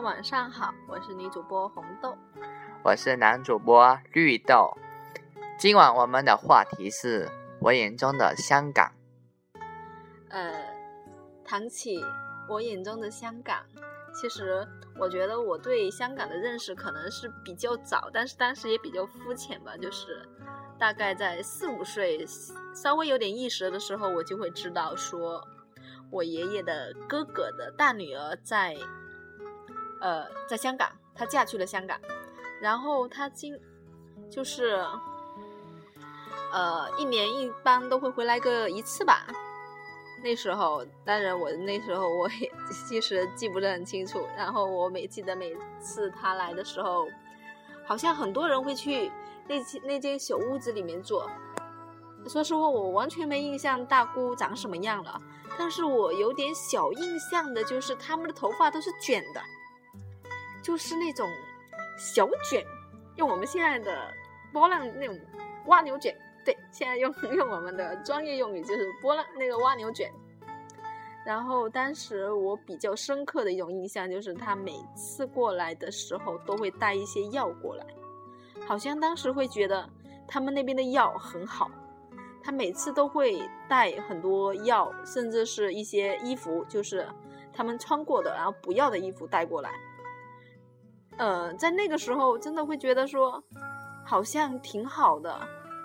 家晚上好，我是女主播红豆，我是男主播绿豆。今晚我们的话题是我眼中的香港。呃，谈起我眼中的香港，其实我觉得我对香港的认识可能是比较早，但是当时也比较肤浅吧，就是大概在四五岁，稍微有点意识的时候，我就会知道说。我爷爷的哥哥的大女儿在，呃，在香港，她嫁去了香港，然后她今就是，呃，一年一般都会回来个一次吧。那时候，当然我那时候我也其实记不是很清楚。然后我每记得每次他来的时候，好像很多人会去那那间小屋子里面坐。说实话，我完全没印象大姑长什么样了。但是我有点小印象的，就是他们的头发都是卷的，就是那种小卷，用我们现在的波浪那种蜗牛卷。对，现在用 用我们的专业用语就是波浪那个蜗牛卷。然后当时我比较深刻的一种印象就是，他每次过来的时候都会带一些药过来，好像当时会觉得他们那边的药很好。他每次都会带很多药，甚至是一些衣服，就是他们穿过的，然后不要的衣服带过来。呃，在那个时候真的会觉得说，好像挺好的，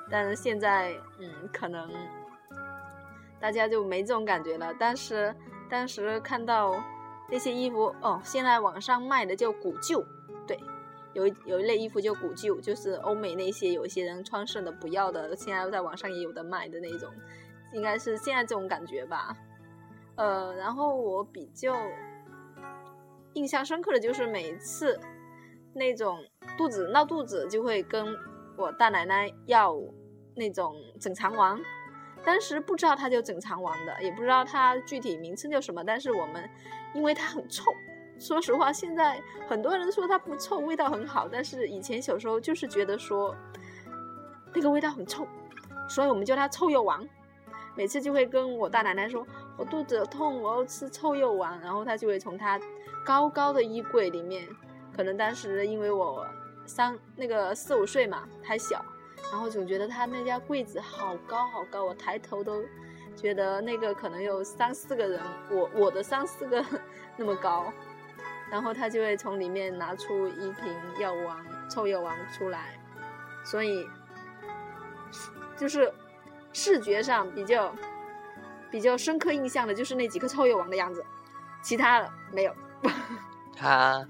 但是现在，嗯，可能大家就没这种感觉了。但是当时看到那些衣服，哦，现在网上卖的叫古旧，对。有有一类衣服就古旧，就是欧美那些有一些人穿剩的不要的，现在在网上也有的卖的那种，应该是现在这种感觉吧。呃，然后我比较印象深刻的就是每次那种肚子闹肚子，就会跟我大奶奶要那种整肠丸，当时不知道它叫整肠丸的，也不知道它具体名称叫什么，但是我们因为它很臭。说实话，现在很多人说它不臭，味道很好。但是以前小时候就是觉得说那个味道很臭，所以我们叫它臭鼬王。每次就会跟我大奶奶说：“我肚子痛，我要吃臭鼬王。”然后她就会从她高高的衣柜里面，可能当时因为我三那个四五岁嘛，还小，然后总觉得他那家柜子好高好高，我抬头都觉得那个可能有三四个人，我我的三四个 那么高。然后他就会从里面拿出一瓶药丸、臭药丸出来，所以就是视觉上比较比较深刻印象的就是那几颗臭药丸的样子，其他的没有。他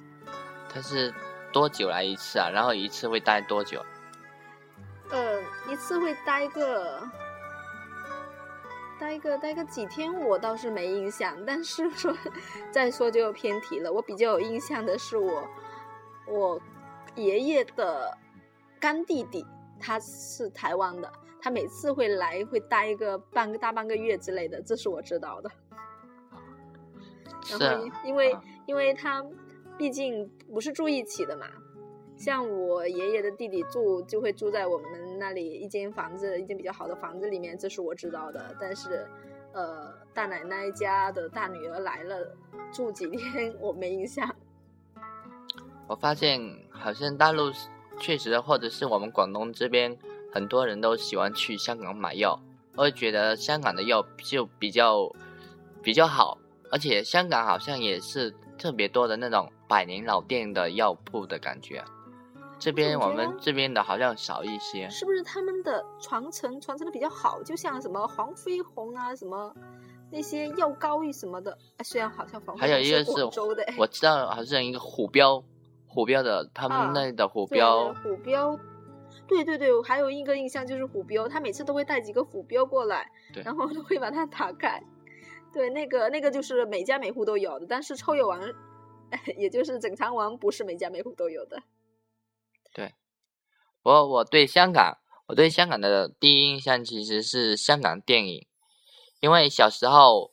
他是多久来一次啊？然后一次会待多久？呃，一次会待个。待个待个几天，我倒是没印象。但是说再说就偏题了。我比较有印象的是我我爷爷的干弟弟，他是台湾的，他每次会来会待一个半个大半个月之类的，这是我知道的。然后因为因为他毕竟不是住一起的嘛。像我爷爷的弟弟住就会住在我们那里一间房子，一间比较好的房子里面，这是我知道的。但是，呃，大奶奶家的大女儿来了住几天，我没印象。我发现好像大陆确实，或者是我们广东这边，很多人都喜欢去香港买药，我觉得香港的药就比较比较好，而且香港好像也是特别多的那种百年老店的药铺的感觉。这边我们这边的好像少一些，是不是他们的传承传承的比较好？就像什么黄飞鸿啊，什么那些药膏玉什么的，虽然好像黄还有一个是我知道好像一个虎标，虎标的他们那的虎标，虎标，对对对，还有一个印象就是虎标，他每次都会带几个虎标过来，然后都会把它打开，对，那个那个就是每家每户都有的，但是臭鼬王，也就是整肠王，不是每家每户都有的。对，我我对香港，我对香港的第一印象其实是香港电影，因为小时候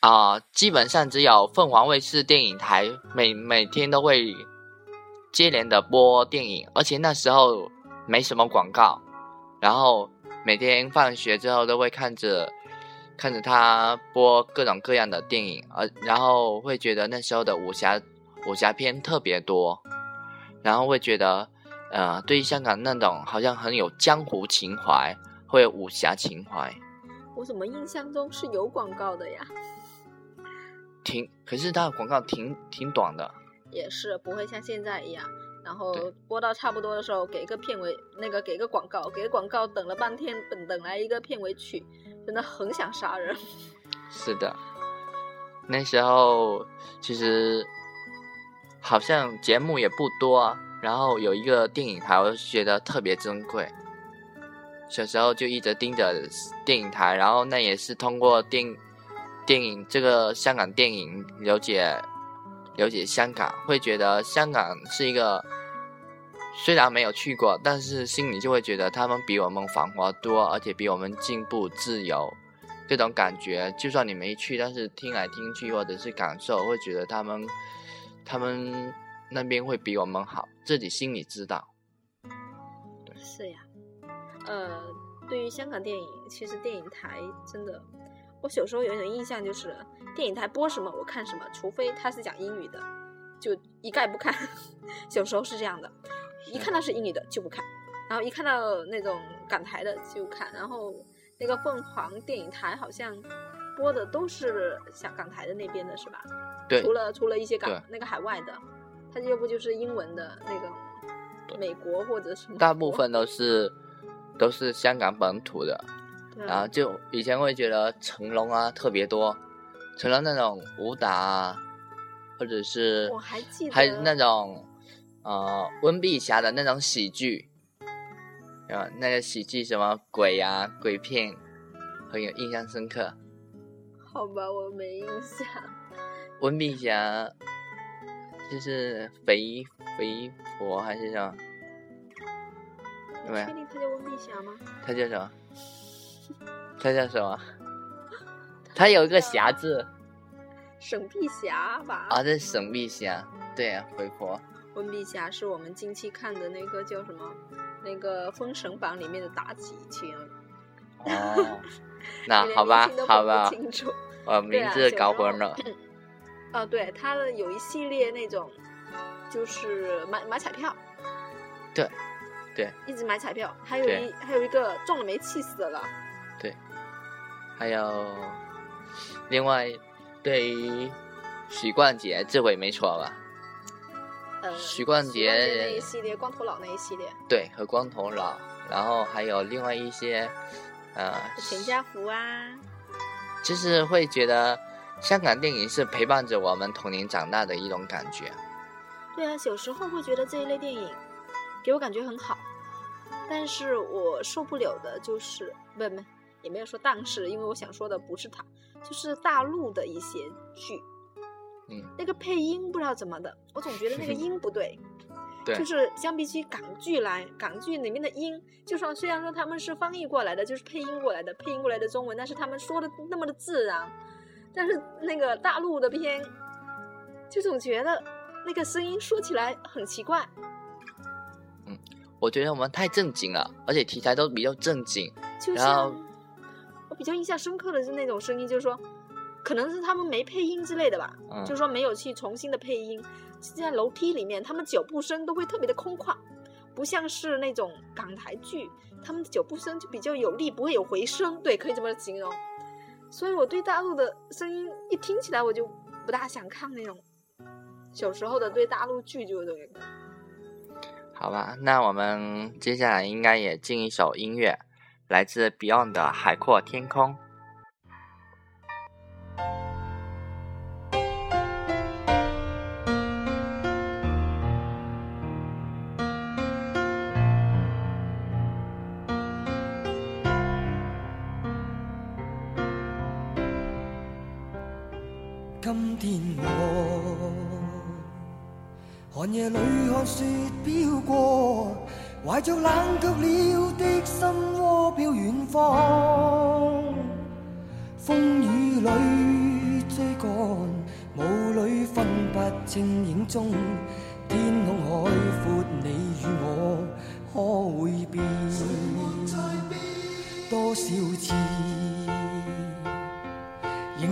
啊，基本上只有凤凰卫视电影台每每天都会接连的播电影，而且那时候没什么广告，然后每天放学之后都会看着看着他播各种各样的电影，而然后会觉得那时候的武侠。武侠片特别多，然后会觉得，呃，对于香港那种好像很有江湖情怀，会有武侠情怀。我怎么印象中是有广告的呀？挺，可是它的广告挺挺短的。也是不会像现在一样，然后播到差不多的时候给一个片尾，那个给个广告，给个广告，等了半天，等等来一个片尾曲，真的很想杀人。是的，那时候其实好像节目也不多啊，然后有一个电影台，我就觉得特别珍贵。小时候就一直盯着电影台，然后那也是通过电电影这个香港电影了解了解香港，会觉得香港是一个虽然没有去过，但是心里就会觉得他们比我们繁华多，而且比我们进步自由。这种感觉，就算你没去，但是听来听去或者是感受，会觉得他们他们那边会比我们好，自己心里知道。是呀，呃，对于香港电影，其实电影台真的，我小时候有一种印象就是，电影台播什么我看什么，除非他是讲英语的，就一概不看。小时候是这样的，一看到是英语的就不看，然后一看到那种港台的就看，然后那个凤凰电影台好像播的都是香港台的那边的是吧？对除了除了一些港那个海外的，它要不就是英文的那个美国或者什么，大部分都是都是香港本土的，然后就以前会觉得成龙啊特别多，成龙那种武打啊，或者是我还记得还有那种呃温碧霞的那种喜剧，啊，那个喜剧什么鬼啊鬼片，很有印象深刻。好吧，我没印象。温碧霞就是肥肥婆还是什么？你确定她叫温碧霞吗？她叫什么？她叫什么？她有一个霞字沈碧霞吧？啊，这是沈碧霞，对啊，肥婆。温碧霞是我们近期看的那个叫什么？那个《封神榜》里面的妲己亲。哦，那好吧好吧，清楚。我名字搞混了。啊，对，他的有一系列那种，就是买买彩票。对，对，一直买彩票，还有一还有一个中了没气死了。对还有，另外，对于许冠杰，这回没错吧？呃，许冠杰那一系列，光头佬那一系列，对，和光头佬，然后还有另外一些，呃，全家福啊，就是会觉得香港电影是陪伴着我们童年长大的一种感觉。对啊，小时候会觉得这一类电影给我感觉很好，但是我受不了的就是不不也没有说但是，因为我想说的不是他，就是大陆的一些剧，嗯，那个配音不知道怎么的，我总觉得那个音不对。对就是相比起港剧来，港剧里面的音，就算虽然说他们是翻译过来的，就是配音过来的，配音过来的中文，但是他们说的那么的自然，但是那个大陆的片，就总觉得那个声音说起来很奇怪。嗯我觉得我们太正经了，而且题材都比较正经。就然后我比较印象深刻的是那种声音，就是说，可能是他们没配音之类的吧，嗯就是说没有去重新的配音。是在楼梯里面，他们脚步声都会特别的空旷，不像是那种港台剧，他们的脚步声就比较有力，不会有回声，对，可以这么形容。所以我对大陆的声音一听起来我就不大想看那种。小时候的对大陆剧就对，好吧，那我们接下来应该也进一首音乐，来自 Beyond 的《海阔天空》。天外寒夜里看雪飘过，怀着冷却了的心窝，飘远方。风雨里追赶，雾里分不清影踪。天空海阔，你与我可會變？多少次？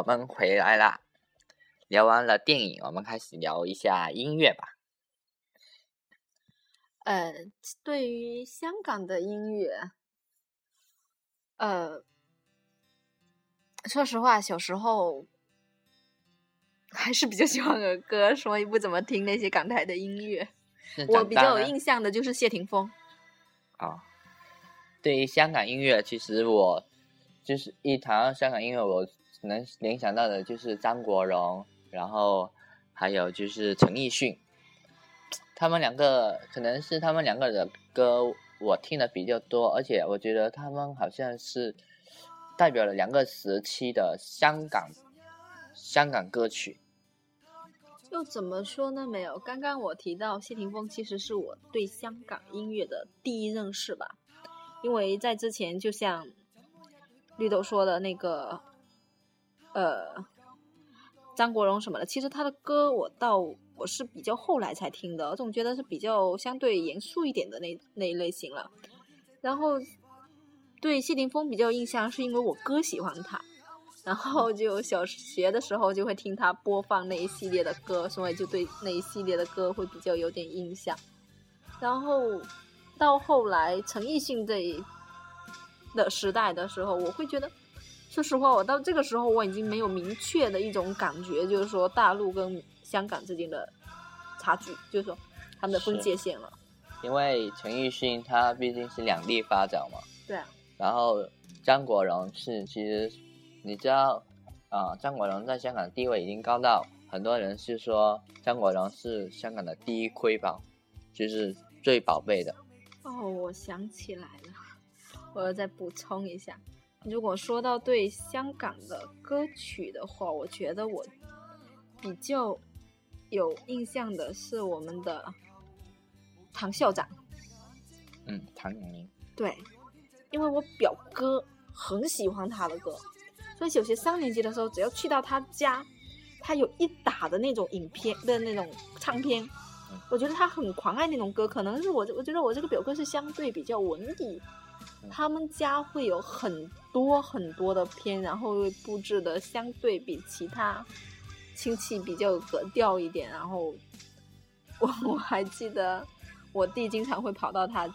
我们回来啦。聊完了电影，我们开始聊一下音乐吧。呃，对于香港的音乐，呃，说实话，小时候还是比较喜欢儿歌，所以不怎么听那些港台的音乐。我比较有印象的就是谢霆锋。啊、对于香港音乐，其实我就是一谈到香港音乐，我能联想到的就是张国荣，然后还有就是陈奕迅，他们两个可能是他们两个的歌我听的比较多，而且我觉得他们好像是代表了两个时期的香港香港歌曲。又怎么说呢？没有，刚刚我提到谢霆锋，其实是我对香港音乐的第一认识吧。因为在之前，就像绿豆说的那个，呃，张国荣什么的，其实他的歌我到我是比较后来才听的，我总觉得是比较相对严肃一点的那那一类型了。然后对谢霆锋比较印象，是因为我哥喜欢他。然后就小学的时候就会听他播放那一系列的歌，所以就对那一系列的歌会比较有点印象。然后到后来陈奕迅这一的时代的时候，我会觉得，说实话，我到这个时候我已经没有明确的一种感觉，就是说大陆跟香港之间的差距，就是说他们的分界线了。因为陈奕迅他毕竟是两地发展嘛。对啊。然后张国荣是其实。你知道，啊，张国荣在香港地位已经高到很多人是说张国荣是香港的第一瑰宝，就是最宝贝的。哦，我想起来了，我要再补充一下，如果说到对香港的歌曲的话，我觉得我比较有印象的是我们的唐校长。嗯，唐永明。对，因为我表哥很喜欢他的歌。所以小学三年级的时候，只要去到他家，他有一打的那种影片的那种唱片，我觉得他很狂爱那种歌。可能是我，我觉得我这个表哥是相对比较文艺，他们家会有很多很多的片，然后布置的相对比其他亲戚比较有格调一点。然后我我还记得我弟经常会跑到他，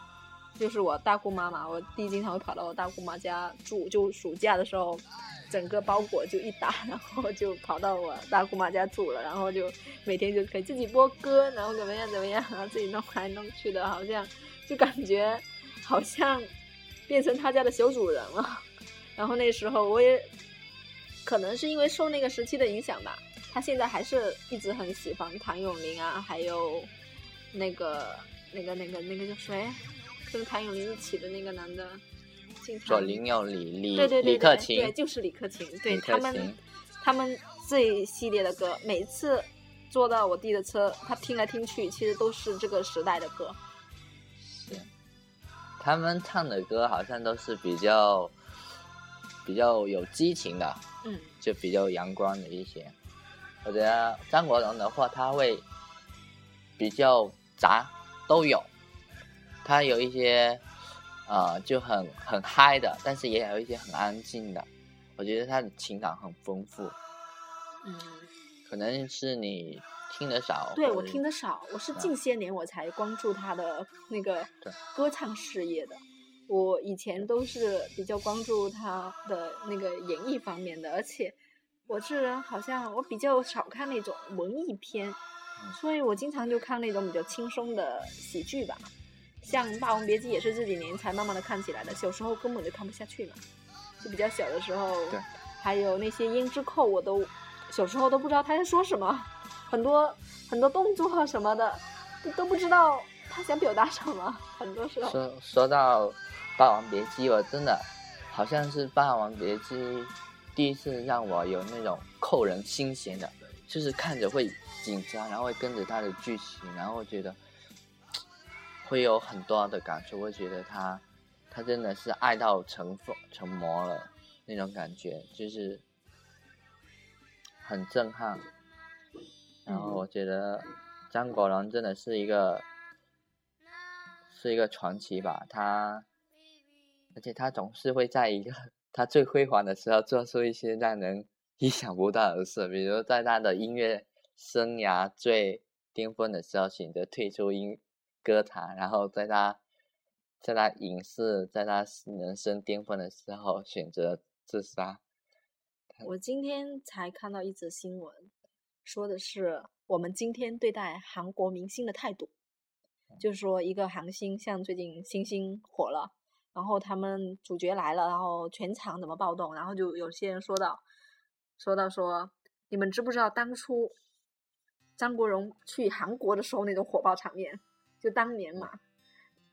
就是我大姑妈嘛，我弟经常会跑到我大姑妈家住，就暑假的时候。整个包裹就一打，然后就跑到我大姑妈家住了，然后就每天就可以自己播歌，然后怎么样怎么样，然后自己弄来弄去的，好像就感觉好像变成他家的小主人了。然后那时候我也可能是因为受那个时期的影响吧，他现在还是一直很喜欢谭咏麟啊，还有那个那个那个那个叫谁，跟谭咏麟一起的那个男的。左邻右李，李对对对李克勤，对，就是李克勤，对他们，他们这一系列的歌，每次坐到我弟的车，他听来听去，其实都是这个时代的歌。是，他们唱的歌好像都是比较比较有激情的，嗯，就比较阳光的一些。我觉得张国荣的话，他会比较杂，都有，他有一些。啊，就很很嗨的，但是也有一些很安静的。我觉得他的情感很丰富。嗯，可能是你听得少。对我听得少，我是近些年我才关注他的那个歌唱事业的。我以前都是比较关注他的那个演艺方面的，而且我这人好像我比较少看那种文艺片，所以我经常就看那种比较轻松的喜剧吧。像《霸王别姬》也是这几年才慢慢的看起来的，小时候根本就看不下去嘛，就比较小的时候。对。还有那些胭脂扣，我都小时候都不知道他在说什么，很多很多动作什么的，都不知道他想表达什么。很多时候。说说到《霸王别姬》，我真的好像是《霸王别姬》第一次让我有那种扣人心弦的，就是看着会紧张，然后会跟着他的剧情，然后觉得。会有很多的感触，会觉得他，他真的是爱到成疯成魔了那种感觉，就是很震撼。然后我觉得张国荣真的是一个是一个传奇吧，他，而且他总是会在一个他最辉煌的时候做出一些让人 意想不到的事，比如在他的音乐生涯最巅峰的时候选择退出音。歌坛，然后在他，在他影视，在他人生巅峰的时候选择自杀。我今天才看到一则新闻，说的是我们今天对待韩国明星的态度，就是说一个韩星，像最近星星火了，然后他们主角来了，然后全场怎么暴动，然后就有些人说到，说到说，你们知不知道当初张国荣去韩国的时候那种火爆场面，就当年嘛。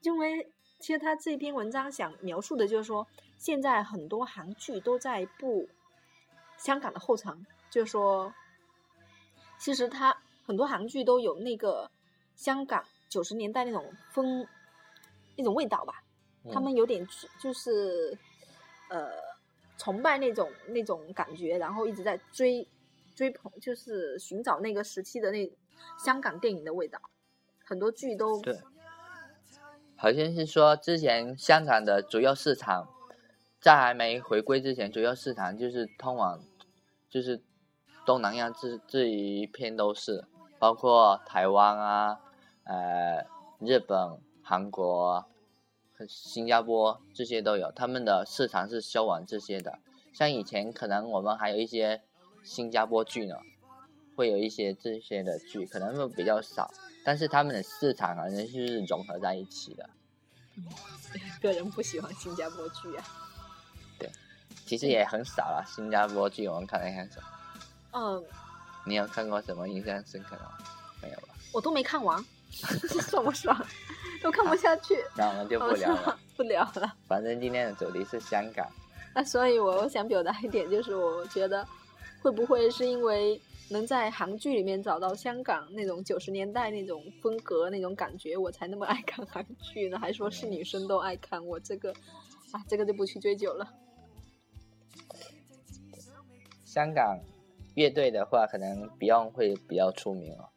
因为其实他这篇文章想描述的就是说，现在很多韩剧都在步香港的后尘，就是说，其实他很多韩剧都有那个香港九十年代那种风那种味道吧。他们有点就是呃崇拜那种那种感觉，然后一直在追追捧，就是寻找那个时期的那香港电影的味道。很多剧都对，好像是说之前香港的主要市场在还没回归之前，主要市场就是通往就是东南亚这这一片都是，包括台湾啊、呃日本、韩国。新加坡这些都有，他们的市场是销往这些的。像以前可能我们还有一些新加坡剧呢，会有一些这些的剧，可能会比较少，但是他们的市场好像是融合在一起的。个人不喜欢新加坡剧啊。对，其实也很少了，新加坡剧我们看的很少。嗯。你有看过什么印象深刻的吗？没有吧？我都没看完，爽不爽？都看不下去，那我们就不聊了，不聊了。反正今天的主题是香港。那所以我想表达一点，就是我觉得，会不会是因为能在韩剧里面找到香港那种九十年代那种风格、那种感觉，我才那么爱看韩剧呢？还说是女生都爱看，我这个啊，这个就不去追究了。香港乐队的话，可能 Beyond 会比较出名哦。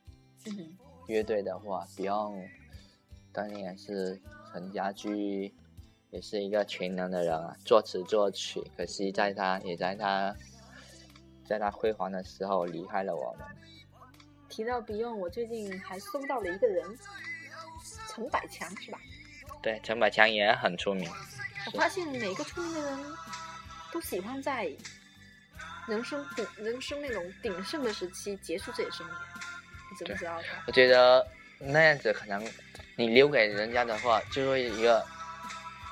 嗯。乐队的话，Beyond。当年也是陈家驹，也是一个全能的人啊，作词作曲。可惜在他也在他，在他辉煌的时候离开了我们。提到 Beyond，我最近还搜到了一个人，陈百强是吧？对，陈百强也很出名。我发现每个出名的人都喜欢在人生鼎人生那种鼎盛的时期结束自己生命，你知不知道？我觉得那样子可能。你留给人家的话，就会一个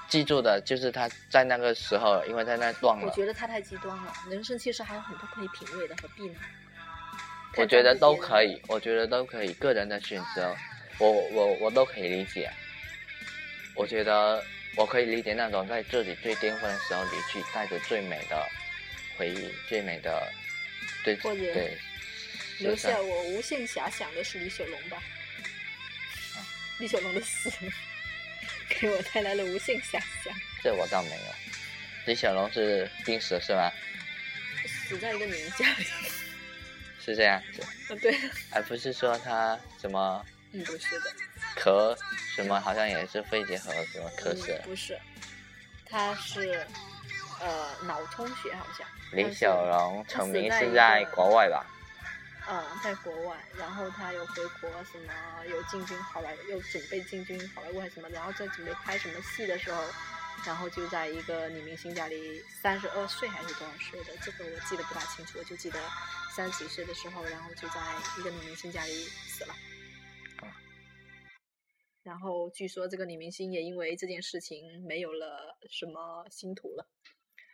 记住的，就是他在那个时候，因为在那断了。我觉得他太极端了，人生其实还有很多可以品味的何必呢。我觉得都可以，我觉得都可以，个人的选择，我我我都可以理解。我觉得我可以理解那种在自己最巅峰的时候离去，带着最美的回忆、最美的对对，留下我无限遐想的是李小龙吧。啊李小龙的死 给我带来了无限遐想。这我倒没有。李小龙是病死是吧？死在一个女人家里。是这样子。啊，对。而不是说他什么？嗯，不是的。咳什么？好像也是肺结核什么咳嗽。不是，他是呃脑充血好像。李小龙成名是在国外吧？嗯，在国外，然后他又回国，什么又进军好莱坞，又准备进军好莱坞还是什么，然后在准备拍什么戏的时候，然后就在一个女明星家里，三十二岁还是多少岁的，这个我记得不大清楚，我就记得三十几岁的时候，然后就在一个女明星家里死了。然后据说这个女明星也因为这件事情没有了什么星途了，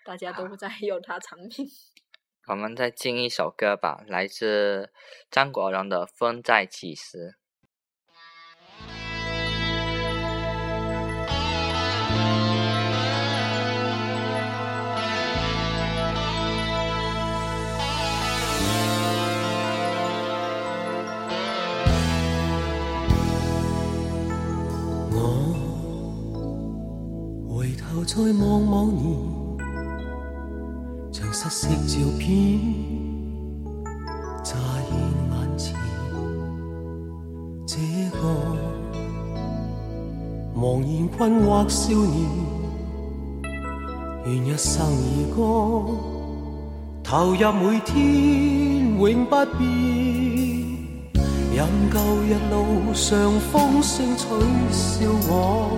大家都在用它产品。我们再进一首歌吧，来自张国荣的《风再起时》。我回头再望望你。色照片乍现眼前，这个茫然困惑少年，愿一生以歌投入每天永不变，任旧日路上风声取笑我。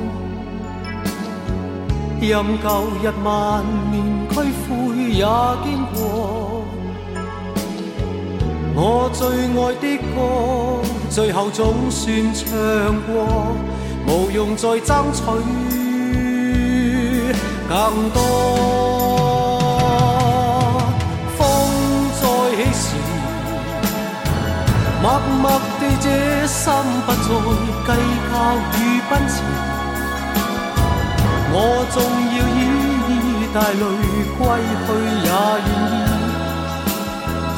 任旧日万念俱灰也经过，我最爱的歌，最后总算唱过，无用再争取更多。风再起时，默默地这心不再计较与奔驰，我纵要以带泪归去也愿意。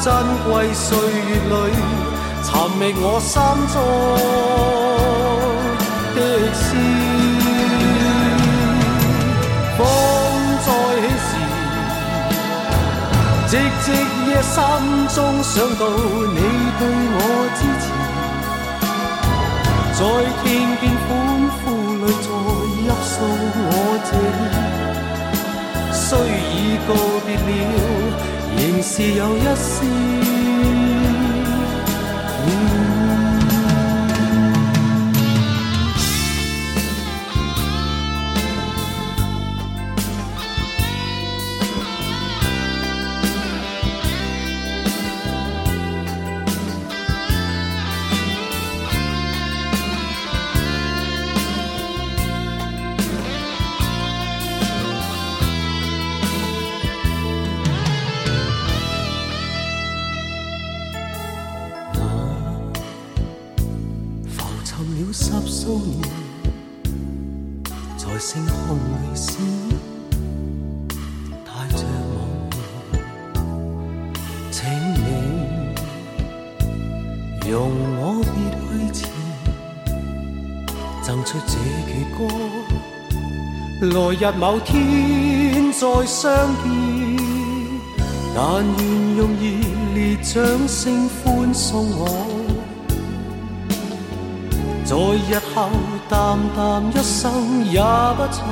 珍贵岁月里，寻觅我心中的诗。风再起时，寂寂夜心中想到你对我支持，在天边欢呼里再泣诉我这虽已告别了。仍是有一丝十数年，在星空里闪，带着梦，请你容我别去前，赠出这阙歌，来日某天再相见，但愿用热烈掌声欢送我。在日后淡淡一生也不错，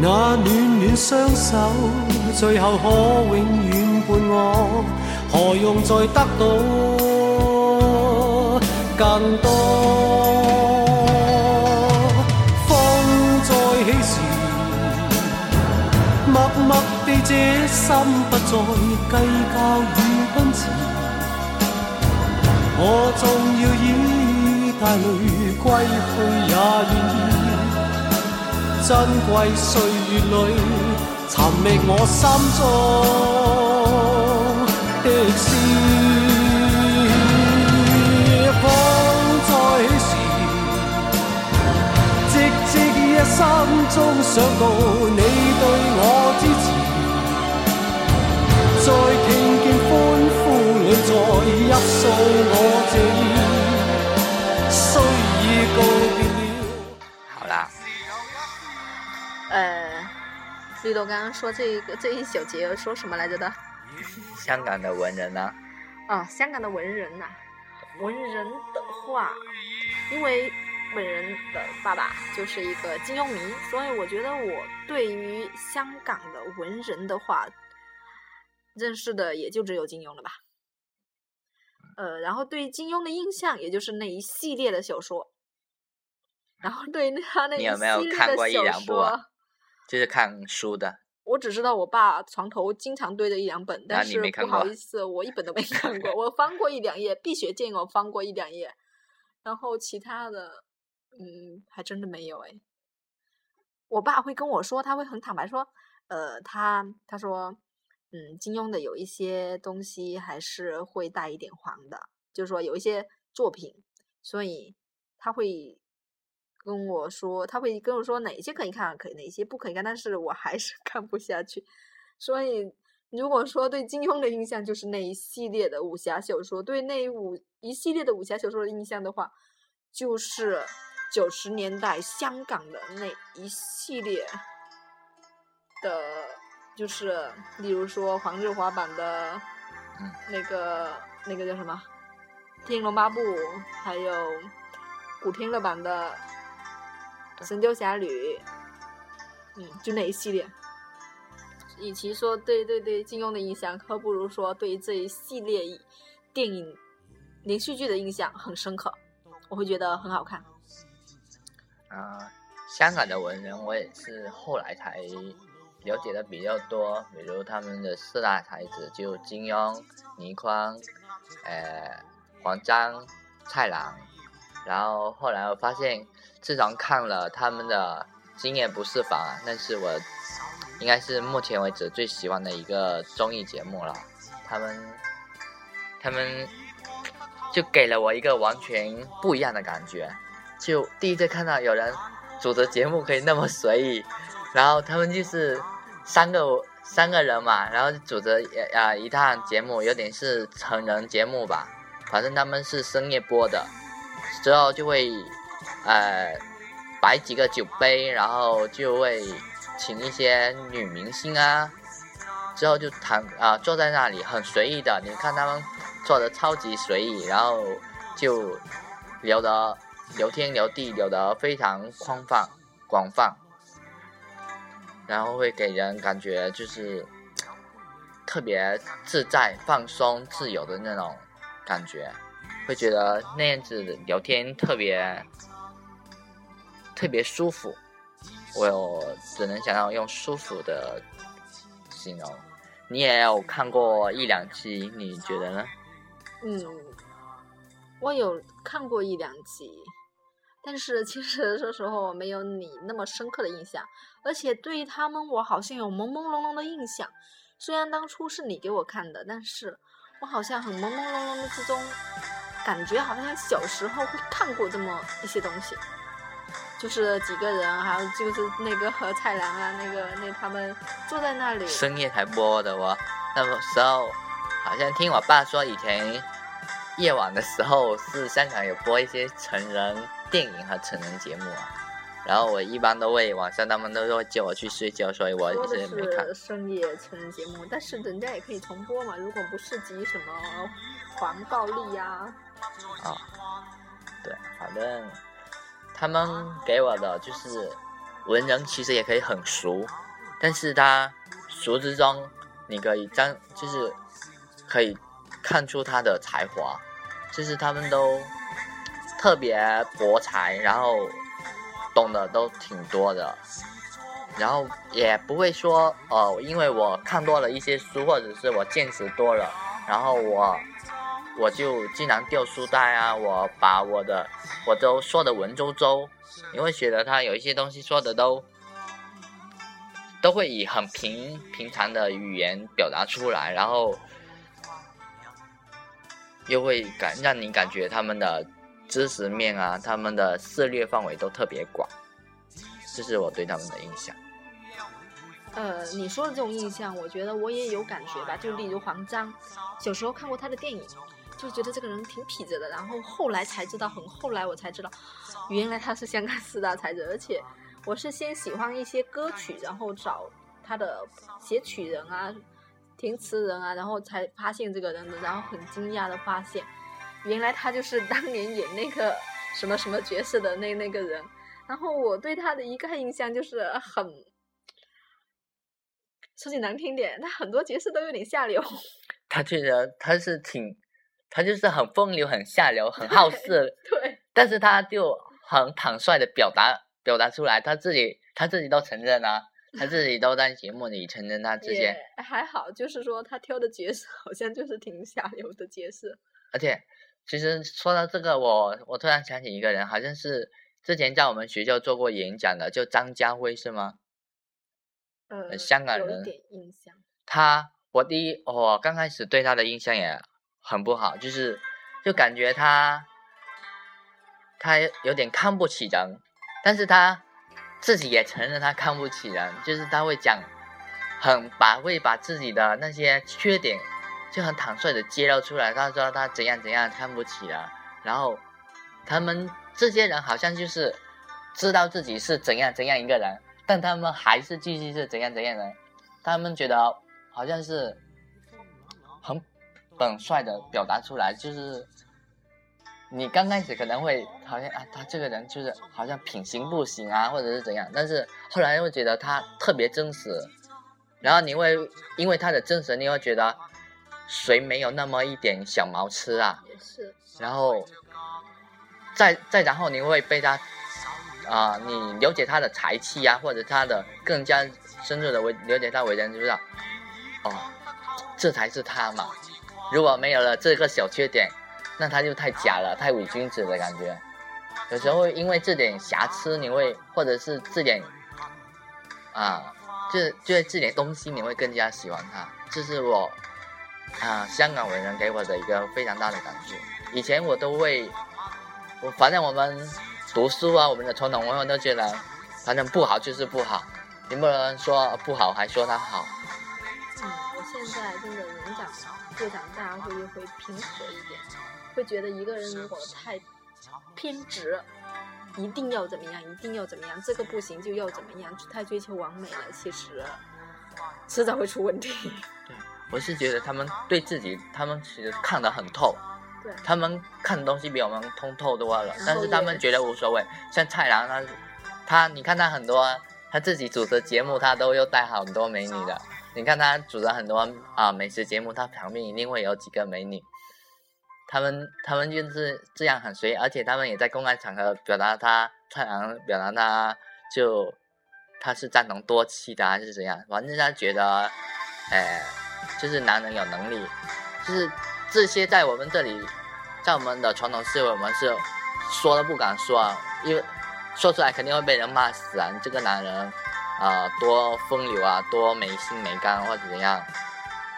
那暖暖双手最后可永远伴我，何用再得到更多？风再起时，默默地这心不再计较与奔驰。我纵要以带泪归去，也愿意。珍贵岁月里，寻觅我心中的诗。风再起时，寂寂夜心中想到你好啦，呃，绿豆刚刚说这个这一小节说什么来着的？香港的文人呢？啊，香港的文人呐，文人的话，因为本人的爸爸就是一个金庸迷，所以我。觉得我。对于香港的文人的话，认识的也就只有金庸了吧。呃，然后对金庸的印象，也就是那一系列的小说。然后对他那一系列的小说，就是看书的。我只知道我爸床头经常堆着一两本，但是不好意思，我一本都没看过。我翻过一两页，《碧血剑》我翻过一两页，然后其他的，嗯，还真的没有哎。我爸会跟我说，他会很坦白说，呃，他他说，嗯，金庸的有一些东西还是会带一点黄的，就是说有一些作品，所以他会。跟我说，他会跟我说哪些可以看，可以哪些不可以看，但是我还是 看不下去。所以，如果说对金庸的印象就是那一系列的武侠小说，对那五一系列的武侠小说的印象的话，就是九十年代香港的那一系列的，就是例如说黄日华版的，那个那个叫什么《天龙八部》，还有古天乐版的。神雕侠侣，嗯，就那一系列。与其说对对对金庸的印象，可不如说对这一系列电影连续剧的印象很深刻。我会觉得很好看。啊，香港的文人我也是后来才了解的比较多，比如他们的四大才子就金庸、倪匡、呃黄章、蔡澜，然后后来我发现。自从看了他们的《今夜不是房》，那是我应该是目前为止最喜欢的一个综艺节目了。他们他们就给了我一个完全不一样的感觉。就第一次看到有人主持节目可以那么随意，然后他们就是三个三个人嘛，然后组织啊一档节目，有点是成人节目吧，反正他们是深夜播的，之后就会呃摆几个酒杯，然后就会请一些女明星啊，之后就谈啊坐在那里很随意的，你看他们坐的超级随意，然后就聊的。聊天聊地聊得非常宽泛广泛，然后会给人感觉就是特别自在、放松、自由的那种感觉，会觉得那样子聊天特别特别舒服。我只能想要用舒服的形容。你也有看过一两期，你觉得呢？嗯，我有看过一两集。但是其实说实话，我没有你那么深刻的印象，而且对于他们我好像有朦朦胧胧的印象。虽然当初是你给我看的，但是我好像很朦朦胧胧的之中，感觉好像小时候会看过这么一些东西。就是几个人，还有就是那个何菜良啊，那个那他们坐在那里。深夜才播的我，那个时候好像听我爸说，以前夜晚的时候是香港有播一些成人。电影和成人节目啊，然后我一般都会晚上他们都说叫我去睡觉，所以我一直没看。深夜成人节目，但是人家也可以重播嘛，如果不涉及什么黄暴力呀。啊，对，反正他们给我的就是文人其实也可以很熟，但是他熟之中你可以将就是可以看出他的才华，就是他们都。特别博才，然后懂的都挺多的，然后也不会说，呃，因为我看多了一些书，或者是我见识多了，然后我我就经常掉书袋啊，我把我的我都说的文绉绉，你会觉得他有一些东西说的都都会以很平平常的语言表达出来，然后又会感让你感觉他们的。知识面啊，他们的涉猎范围都特别广，这是我对他们的印象。呃，你说的这种印象，我觉得我也有感觉吧。就例如黄章，小时候看过他的电影，就觉得这个人挺痞子的。然后后来才知道，很后来我才知道，原来他是香港四大才子。而且我是先喜欢一些歌曲，然后找他的写曲人啊、填词人啊，然后才发现这个人的。然后很惊讶的发现。原来他就是当年演那个什么什么角色的那那个人，然后我对他的一个印象就是很，说句难听点，他很多角色都有点下流。他确实他是挺，他就是很风流、很下流、很好色。对。但是他就很坦率的表达表达出来，他自己他自己都承认啊，他自己都在节目里承认他 这些。还好，就是说他挑的角色好像就是挺下流的角色。而且。其实说到这个，我我突然想起一个人，好像是之前在我们学校做过演讲的，就张家辉是吗？呃，香港人。有点印象。他，我第一，我刚开始对他的印象也很不好，就是就感觉他他有点看不起人，但是他自己也承认他看不起人，就是他会讲很把会把自己的那些缺点。就很坦率的揭露出来，他说他怎样怎样看不起了，然后他们这些人好像就是知道自己是怎样怎样一个人，但他们还是继续是怎样怎样的，他们觉得好像是很本率的表达出来，就是你刚开始可能会好像啊，他这个人就是好像品行不行啊，或者是怎样，但是后来会觉得他特别真实，然后你会因为他的真实，你会觉得。谁没有那么一点小毛吃啊？也是。然后，再再然后，你会被他啊，你了解他的才气啊，或者他的更加深入的为了解他为人，知道哦，这才是他嘛。如果没有了这个小缺点，那他就太假了，太伪君子的感觉。有时候因为这点瑕疵，你会或者是这点啊，就就这点东西，你会更加喜欢他。这是我。啊，香港文人给我的一个非常大的感触。以前我都会，我反正我们读书啊，我们的传统文化都觉得，反正不好就是不好，你不能说不好还说他好。嗯，我现在真的人长越长大会会平和一点，会觉得一个人如果太偏执，一定要怎么样，一定要怎么样，这个不行就要怎么样，太追求完美了，其实迟早会出问题。我是觉得他们对自己，他们其实看得很透，对，他们看的东西比我们通透多了但是他们也觉得无所谓。像蔡澜他，他你看他很多他自己主持节目，他都有带很多美女的。你看他主持很多啊美食节目，他旁边一定会有几个美女。他们他们就是这样很随意，而且他们也在公开场合表达他蔡澜表达他就他是赞同多妻的还是怎样，反正他觉得，哎。就是男人有能力，就是这些在我们这里，在我们的传统思维，我们是说都不敢说啊，因为说出来肯定会被人骂死啊！这个男人啊、多风流啊，多没心没肝或者怎样，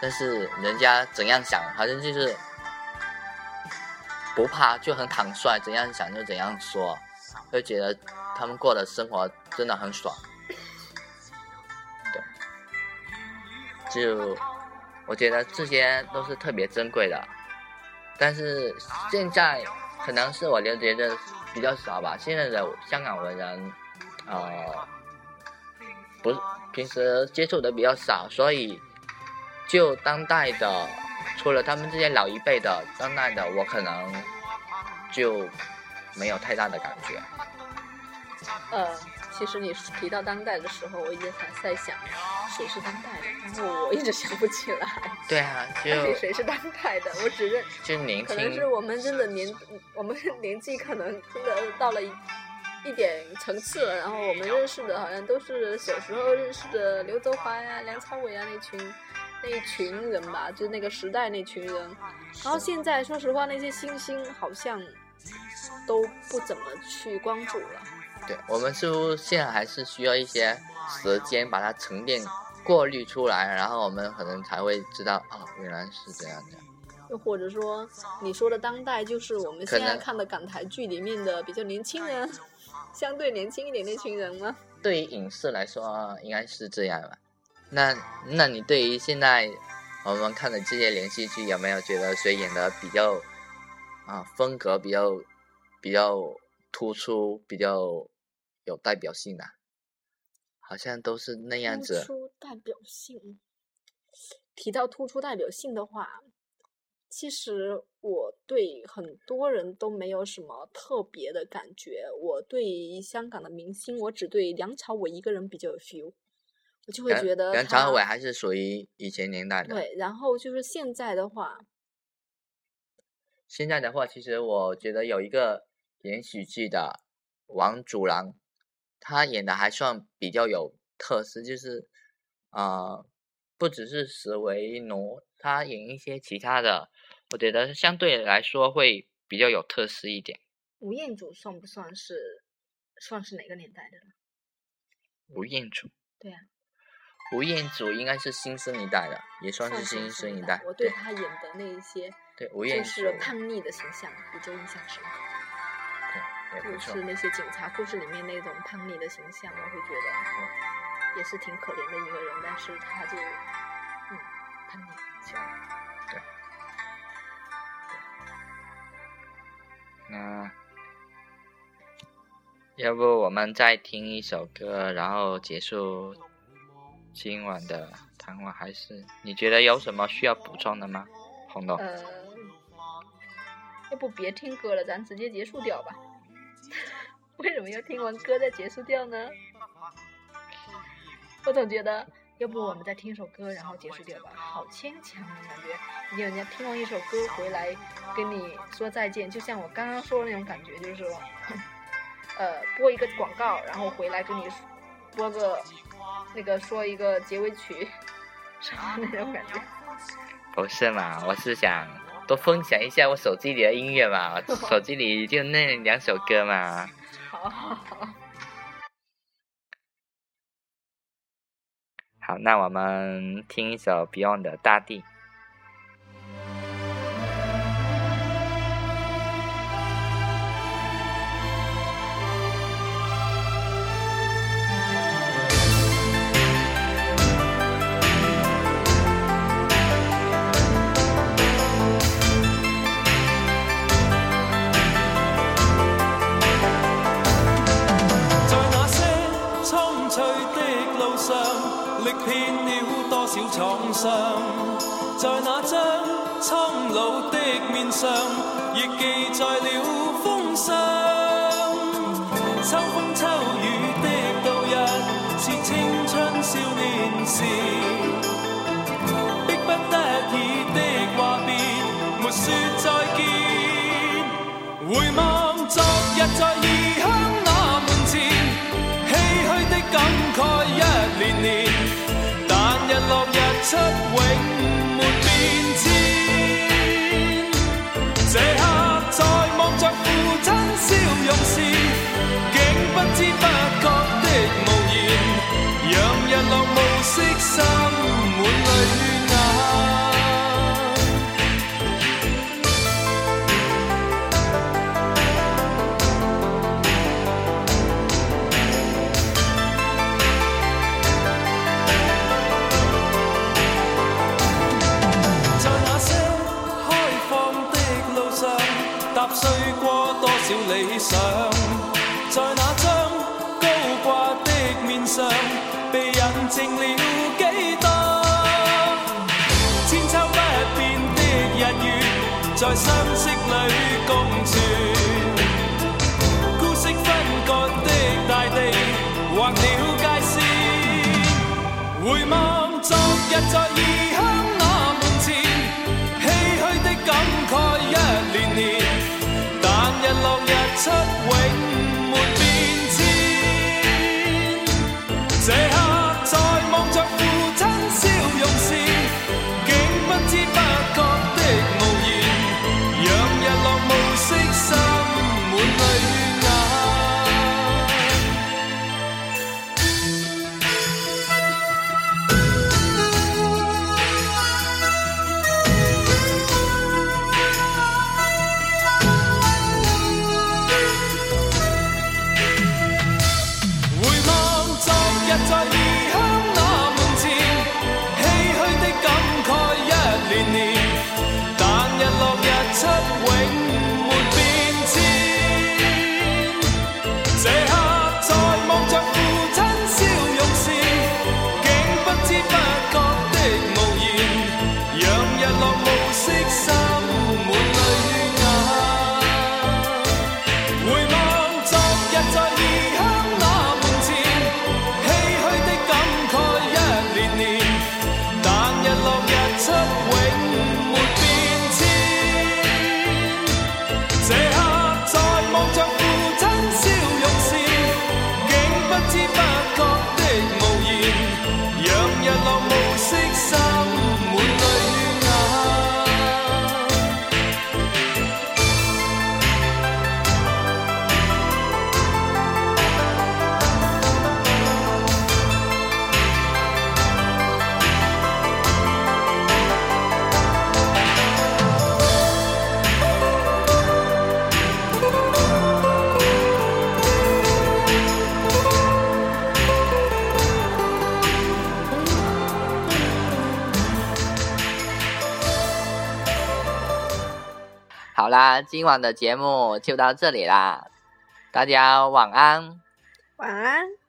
但是人家怎样想，好像就是不怕，就很坦率，怎样想就怎样说，就觉得他们过的生活真的很爽。对，就。我觉得这些都是特别珍贵的，但是现在可能是我了解的比较少吧。现在的香港文人，呃，不是平时接触的比较少，所以就当代的，除了他们这些老一辈的，当代的我可能就没有太大的感觉。呃，其实你提到当代的时候，我一直还在想谁是当代的，然后我一直想不起来。对啊，就到底谁是当代的？我只认，就年可能是我们真的年，我们年纪可能真的到了一一点层次了，然后我们认识的好像都是小时候认识的刘德华呀、梁朝伟啊那群那一群人吧，就是那个时代那群人。然后现在说实话，那些新星好像都不怎么去关注了。对我们似乎现在还是需要一些时间把它沉淀、过滤出来，然后我们可能才会知道啊、原来是这样的。又或者说，你说的当代就是我们现在看的港台剧里面的比较年轻人，相对年轻一点那群人吗？对于影视来说，应该是这样吧。那那你对于现在我们看的这些连续剧，有没有觉得谁演的比较啊风格比较比较突出、比较有代表性的？好像都是那样子突。出代表性。提到突出代表性的话，其实我对很多人都没有什么特别的感觉。我对香港的明星，我只对梁朝伟一个人比较有 feel，我就会觉得梁朝伟还是属于以前年代的。对。然后就是现在的话，现在的话，其实我觉得有一个连续剧的王祖蓝，他演的还算比较有特色，就是呃，不只是史维奴，他演一些其他的，我觉得相对来说会比较有特色一点。吴彦祖算不算是算是哪个年代的呢？吴彦祖，对啊、吴彦祖应该是新生一代的，也算是新生一代。我对对他演的那一些对，吴彦祖，是叛逆的形象比较印象深刻。就是。那些警察故事里面那种叛逆的形象，我会觉得也是挺可怜的一个人，但是他就嗯叛逆起来。那要不我们再听一首歌，然后结束今晚的谈话？还是你觉得有什么需要补充的吗，红豆？呃，要不别听歌了，咱直接结束掉吧。为什么要听完歌再结束掉呢？我总觉得，要不我们再听一首歌，然后结束掉吧，好牵强啊，感觉。你人家听完一首歌回来跟你说再见，就像我刚刚说的那种感觉，就是说，呃，播一个广告，然后回来跟你播个那个说一个结尾曲，什么那种感觉。不是嘛，我是想多分享一下我手机里的音乐嘛，手机里就那两首歌嘛。好好好。好，那我们听一首 Beyond 的《大地》。在相识里共存。孤息分割的大地划了界线回望昨日在异乡那门前唏嘘的感慨一年年但日落日出永 up waiting. 啦，今晚的节目就到这里啦，大家晚安。晚安。